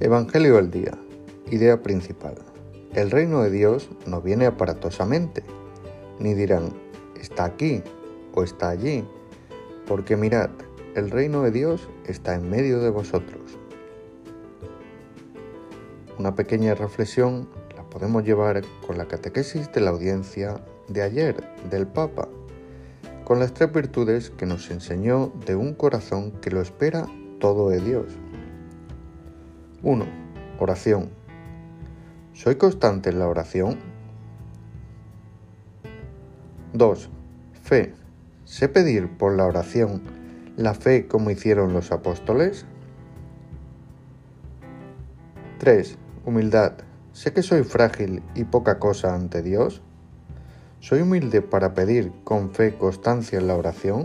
Evangelio del día. Idea principal. El reino de Dios no viene aparatosamente, ni dirán, está aquí o está allí, porque mirad, el reino de Dios está en medio de vosotros. Una pequeña reflexión la podemos llevar con la catequesis de la audiencia de ayer del Papa, con las tres virtudes que nos enseñó de un corazón que lo espera todo de Dios. 1. Oración. ¿Soy constante en la oración? 2. Fe. ¿Sé pedir por la oración la fe como hicieron los apóstoles? 3. Humildad. ¿Sé que soy frágil y poca cosa ante Dios? ¿Soy humilde para pedir con fe constancia en la oración?